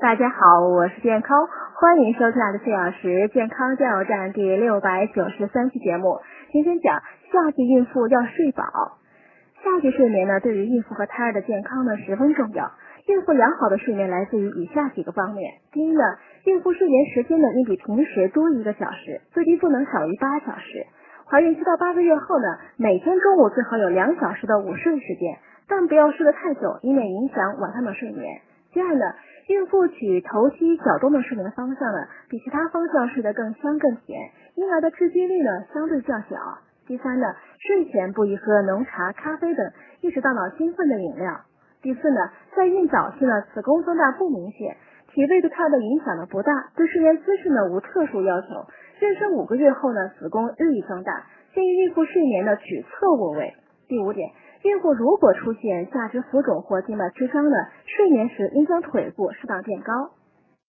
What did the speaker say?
大家好，我是健康，欢迎收看的四小时健康加油站第六百九十三期节目。今天讲夏季孕妇要睡饱。夏季睡眠呢，对于孕妇和胎儿的健康呢十分重要。孕妇良好的睡眠来自于以下几个方面。第一呢，孕妇睡眠时间呢应比平时多一个小时，最低不能少于八小时。怀孕七到八个月后呢，每天中午最好有两小时的午睡时间，但不要睡得太久，以免影响晚上的睡眠。第二呢，孕妇取头西脚动的睡眠方向呢，比其他方向睡得更香更甜，婴儿的致畸率呢相对较小。第三呢，睡前不宜喝浓茶、咖啡等抑制大脑兴奋的饮料。第四呢，在孕早期呢，子宫增大不明显，体位对胎儿的影响呢不大，对睡眠姿势呢无特殊要求。妊娠五个月后呢，子宫日益增大，建议孕妇睡眠呢取侧卧位。第五点。孕妇如果出现下肢浮肿或静脉曲张的，睡眠时应将腿部适当垫高。